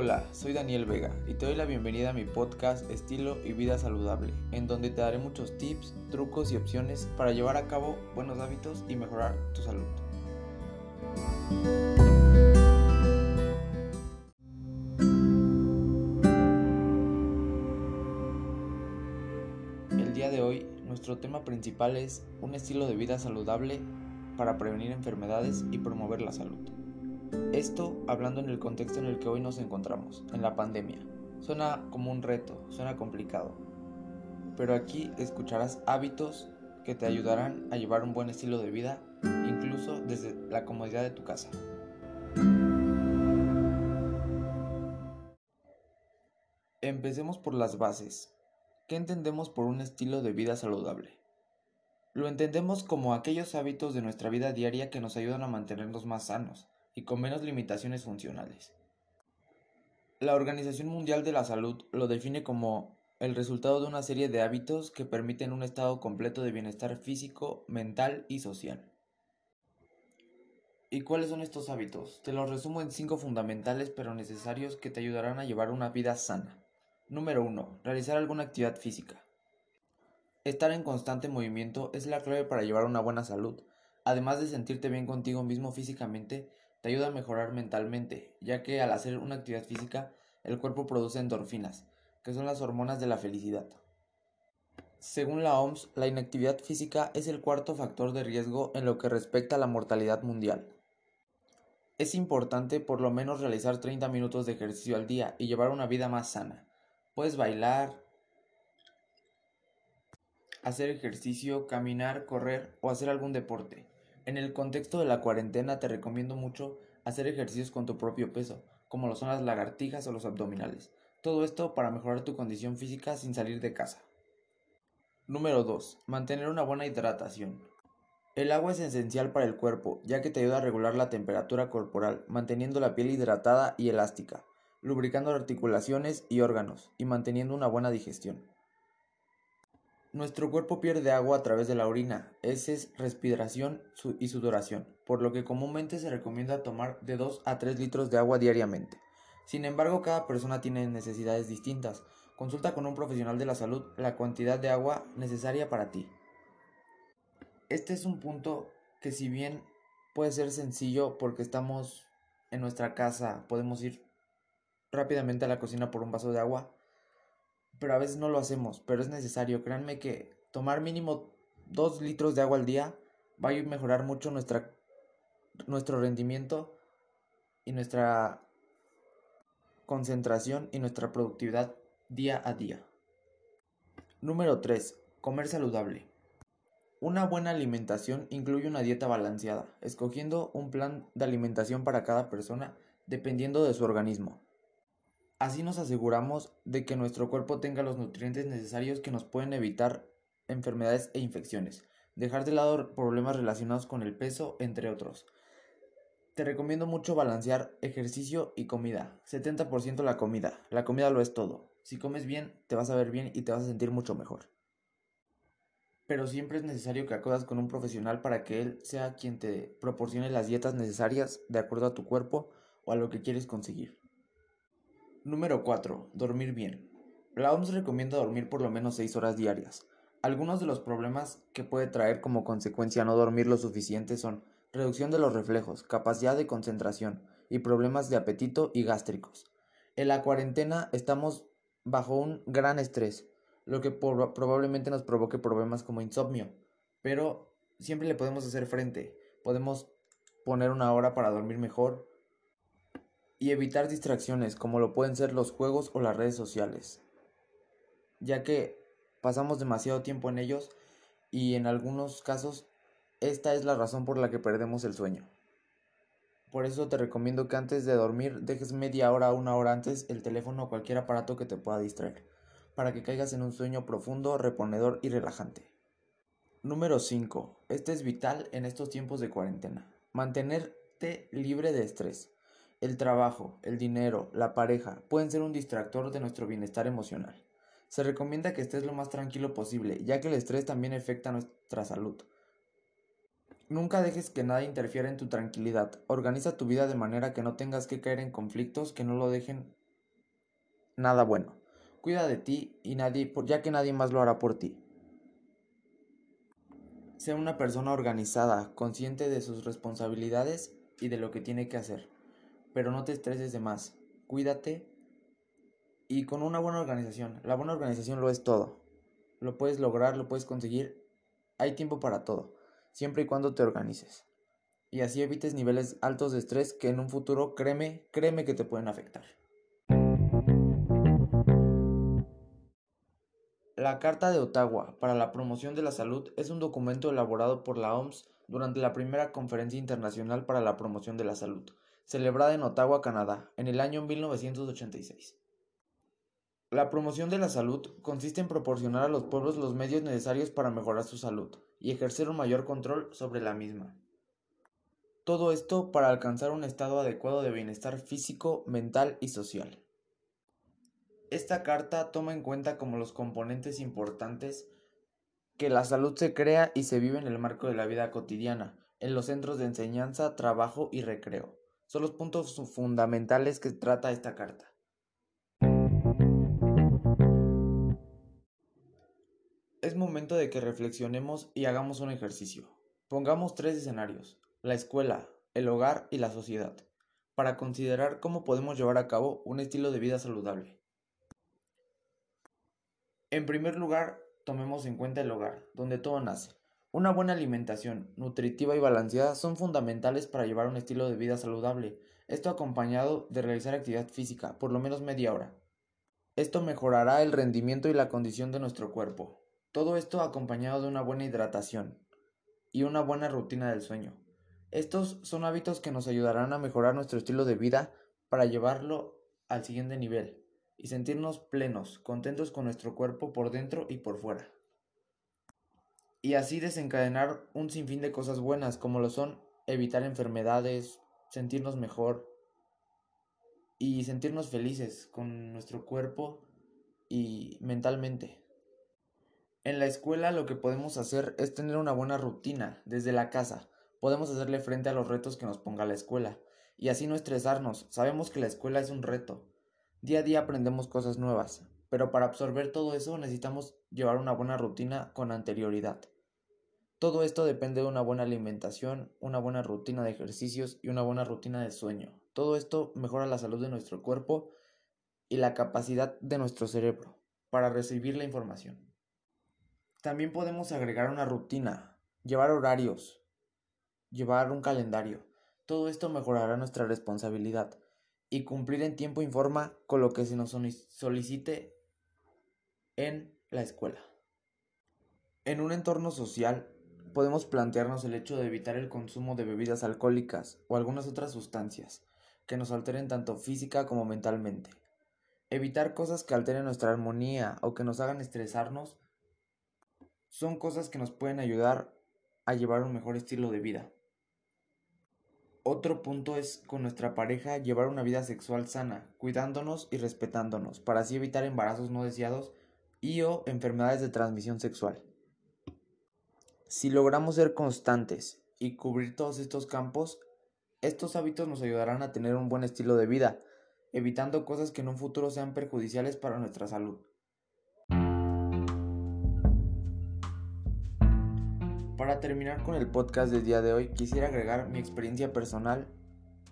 Hola, soy Daniel Vega y te doy la bienvenida a mi podcast Estilo y Vida Saludable, en donde te daré muchos tips, trucos y opciones para llevar a cabo buenos hábitos y mejorar tu salud. El día de hoy, nuestro tema principal es un estilo de vida saludable para prevenir enfermedades y promover la salud. Esto hablando en el contexto en el que hoy nos encontramos, en la pandemia. Suena como un reto, suena complicado, pero aquí escucharás hábitos que te ayudarán a llevar un buen estilo de vida, incluso desde la comodidad de tu casa. Empecemos por las bases. ¿Qué entendemos por un estilo de vida saludable? Lo entendemos como aquellos hábitos de nuestra vida diaria que nos ayudan a mantenernos más sanos, y con menos limitaciones funcionales. La Organización Mundial de la Salud lo define como el resultado de una serie de hábitos que permiten un estado completo de bienestar físico, mental y social. ¿Y cuáles son estos hábitos? Te los resumo en cinco fundamentales pero necesarios que te ayudarán a llevar una vida sana. Número 1. Realizar alguna actividad física. Estar en constante movimiento es la clave para llevar una buena salud. Además de sentirte bien contigo mismo físicamente, ayuda a mejorar mentalmente, ya que al hacer una actividad física, el cuerpo produce endorfinas, que son las hormonas de la felicidad. Según la OMS, la inactividad física es el cuarto factor de riesgo en lo que respecta a la mortalidad mundial. Es importante por lo menos realizar 30 minutos de ejercicio al día y llevar una vida más sana. Puedes bailar, hacer ejercicio, caminar, correr o hacer algún deporte. En el contexto de la cuarentena te recomiendo mucho hacer ejercicios con tu propio peso, como lo son las lagartijas o los abdominales. Todo esto para mejorar tu condición física sin salir de casa. Número 2. Mantener una buena hidratación. El agua es esencial para el cuerpo, ya que te ayuda a regular la temperatura corporal, manteniendo la piel hidratada y elástica, lubricando articulaciones y órganos, y manteniendo una buena digestión. Nuestro cuerpo pierde agua a través de la orina, heces, respiración y sudoración, por lo que comúnmente se recomienda tomar de 2 a 3 litros de agua diariamente. Sin embargo, cada persona tiene necesidades distintas. Consulta con un profesional de la salud la cantidad de agua necesaria para ti. Este es un punto que si bien puede ser sencillo porque estamos en nuestra casa, podemos ir rápidamente a la cocina por un vaso de agua, pero a veces no lo hacemos, pero es necesario. Créanme que tomar mínimo 2 litros de agua al día va a mejorar mucho nuestra, nuestro rendimiento y nuestra concentración y nuestra productividad día a día. Número 3. Comer saludable. Una buena alimentación incluye una dieta balanceada, escogiendo un plan de alimentación para cada persona dependiendo de su organismo. Así nos aseguramos de que nuestro cuerpo tenga los nutrientes necesarios que nos pueden evitar enfermedades e infecciones, dejar de lado problemas relacionados con el peso, entre otros. Te recomiendo mucho balancear ejercicio y comida. 70% la comida. La comida lo es todo. Si comes bien, te vas a ver bien y te vas a sentir mucho mejor. Pero siempre es necesario que acudas con un profesional para que él sea quien te proporcione las dietas necesarias de acuerdo a tu cuerpo o a lo que quieres conseguir. Número 4. Dormir bien. La OMS recomienda dormir por lo menos 6 horas diarias. Algunos de los problemas que puede traer como consecuencia no dormir lo suficiente son reducción de los reflejos, capacidad de concentración y problemas de apetito y gástricos. En la cuarentena estamos bajo un gran estrés, lo que probablemente nos provoque problemas como insomnio, pero siempre le podemos hacer frente. Podemos poner una hora para dormir mejor, y evitar distracciones como lo pueden ser los juegos o las redes sociales, ya que pasamos demasiado tiempo en ellos y en algunos casos esta es la razón por la que perdemos el sueño. Por eso te recomiendo que antes de dormir dejes media hora o una hora antes el teléfono o cualquier aparato que te pueda distraer, para que caigas en un sueño profundo, reponedor y relajante. Número 5. Este es vital en estos tiempos de cuarentena. Mantenerte libre de estrés. El trabajo, el dinero, la pareja pueden ser un distractor de nuestro bienestar emocional. Se recomienda que estés lo más tranquilo posible, ya que el estrés también afecta nuestra salud. Nunca dejes que nada interfiera en tu tranquilidad. Organiza tu vida de manera que no tengas que caer en conflictos que no lo dejen nada bueno. Cuida de ti y nadie, ya que nadie más lo hará por ti. Sea una persona organizada, consciente de sus responsabilidades y de lo que tiene que hacer. Pero no te estreses de más. Cuídate y con una buena organización. La buena organización lo es todo. Lo puedes lograr, lo puedes conseguir. Hay tiempo para todo, siempre y cuando te organices. Y así evites niveles altos de estrés que en un futuro, créeme, créeme que te pueden afectar. La Carta de Ottawa para la Promoción de la Salud es un documento elaborado por la OMS durante la primera Conferencia Internacional para la Promoción de la Salud, celebrada en Ottawa, Canadá, en el año 1986. La promoción de la salud consiste en proporcionar a los pueblos los medios necesarios para mejorar su salud y ejercer un mayor control sobre la misma. Todo esto para alcanzar un estado adecuado de bienestar físico, mental y social. Esta carta toma en cuenta como los componentes importantes que la salud se crea y se vive en el marco de la vida cotidiana, en los centros de enseñanza, trabajo y recreo. Son los puntos fundamentales que trata esta carta. Es momento de que reflexionemos y hagamos un ejercicio. Pongamos tres escenarios, la escuela, el hogar y la sociedad, para considerar cómo podemos llevar a cabo un estilo de vida saludable. En primer lugar, tomemos en cuenta el hogar, donde todo nace. Una buena alimentación, nutritiva y balanceada son fundamentales para llevar un estilo de vida saludable, esto acompañado de realizar actividad física, por lo menos media hora. Esto mejorará el rendimiento y la condición de nuestro cuerpo. Todo esto acompañado de una buena hidratación y una buena rutina del sueño. Estos son hábitos que nos ayudarán a mejorar nuestro estilo de vida para llevarlo al siguiente nivel y sentirnos plenos, contentos con nuestro cuerpo por dentro y por fuera. Y así desencadenar un sinfín de cosas buenas como lo son evitar enfermedades, sentirnos mejor y sentirnos felices con nuestro cuerpo y mentalmente. En la escuela lo que podemos hacer es tener una buena rutina desde la casa. Podemos hacerle frente a los retos que nos ponga la escuela y así no estresarnos. Sabemos que la escuela es un reto, Día a día aprendemos cosas nuevas, pero para absorber todo eso necesitamos llevar una buena rutina con anterioridad. Todo esto depende de una buena alimentación, una buena rutina de ejercicios y una buena rutina de sueño. Todo esto mejora la salud de nuestro cuerpo y la capacidad de nuestro cerebro para recibir la información. También podemos agregar una rutina, llevar horarios, llevar un calendario. Todo esto mejorará nuestra responsabilidad y cumplir en tiempo y forma con lo que se nos solicite en la escuela. En un entorno social, podemos plantearnos el hecho de evitar el consumo de bebidas alcohólicas o algunas otras sustancias que nos alteren tanto física como mentalmente. Evitar cosas que alteren nuestra armonía o que nos hagan estresarnos son cosas que nos pueden ayudar a llevar un mejor estilo de vida. Otro punto es con nuestra pareja llevar una vida sexual sana, cuidándonos y respetándonos, para así evitar embarazos no deseados y o enfermedades de transmisión sexual. Si logramos ser constantes y cubrir todos estos campos, estos hábitos nos ayudarán a tener un buen estilo de vida, evitando cosas que en un futuro sean perjudiciales para nuestra salud. Para terminar con el podcast del día de hoy, quisiera agregar mi experiencia personal,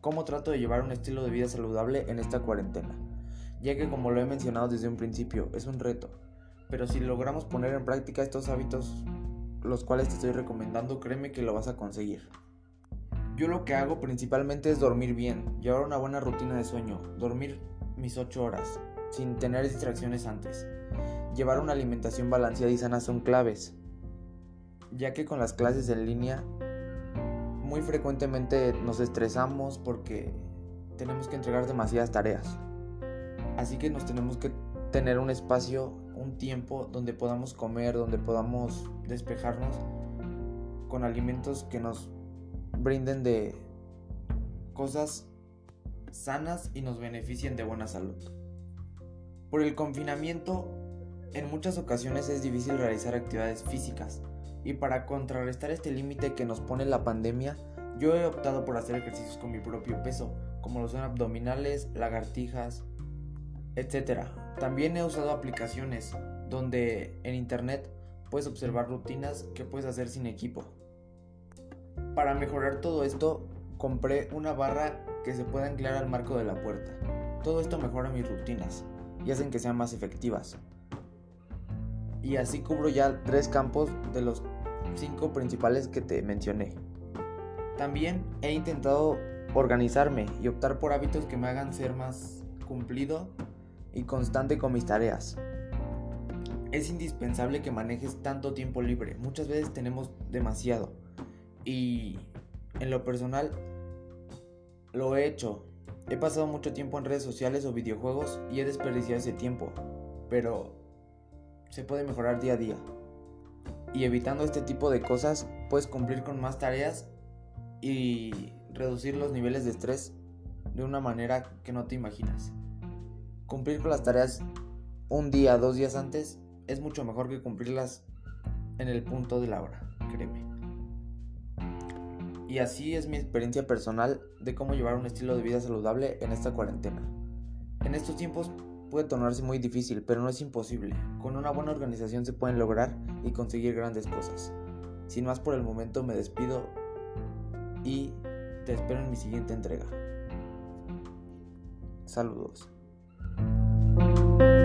cómo trato de llevar un estilo de vida saludable en esta cuarentena, ya que como lo he mencionado desde un principio, es un reto, pero si logramos poner en práctica estos hábitos, los cuales te estoy recomendando, créeme que lo vas a conseguir. Yo lo que hago principalmente es dormir bien, llevar una buena rutina de sueño, dormir mis 8 horas, sin tener distracciones antes. Llevar una alimentación balanceada y sana son claves, ya que con las clases en línea muy frecuentemente nos estresamos porque tenemos que entregar demasiadas tareas. Así que nos tenemos que tener un espacio, un tiempo donde podamos comer, donde podamos despejarnos con alimentos que nos brinden de cosas sanas y nos beneficien de buena salud. Por el confinamiento, en muchas ocasiones es difícil realizar actividades físicas, y para contrarrestar este límite que nos pone la pandemia, yo he optado por hacer ejercicios con mi propio peso, como lo son abdominales, lagartijas, etc. También he usado aplicaciones donde en internet puedes observar rutinas que puedes hacer sin equipo. Para mejorar todo esto, compré una barra que se pueda anclar al marco de la puerta. Todo esto mejora mis rutinas y hacen que sean más efectivas. Y así cubro ya tres campos de los cinco principales que te mencioné. También he intentado organizarme y optar por hábitos que me hagan ser más cumplido y constante con mis tareas. Es indispensable que manejes tanto tiempo libre. Muchas veces tenemos demasiado. Y en lo personal lo he hecho. He pasado mucho tiempo en redes sociales o videojuegos y he desperdiciado ese tiempo. Pero se puede mejorar día a día. Y evitando este tipo de cosas puedes cumplir con más tareas y reducir los niveles de estrés de una manera que no te imaginas. Cumplir con las tareas un día, dos días antes es mucho mejor que cumplirlas en el punto de la hora, créeme. Y así es mi experiencia personal de cómo llevar un estilo de vida saludable en esta cuarentena. En estos tiempos puede tornarse muy difícil, pero no es imposible. Con una buena organización se pueden lograr y conseguir grandes cosas. Sin más por el momento me despido y te espero en mi siguiente entrega. Saludos. Thank you.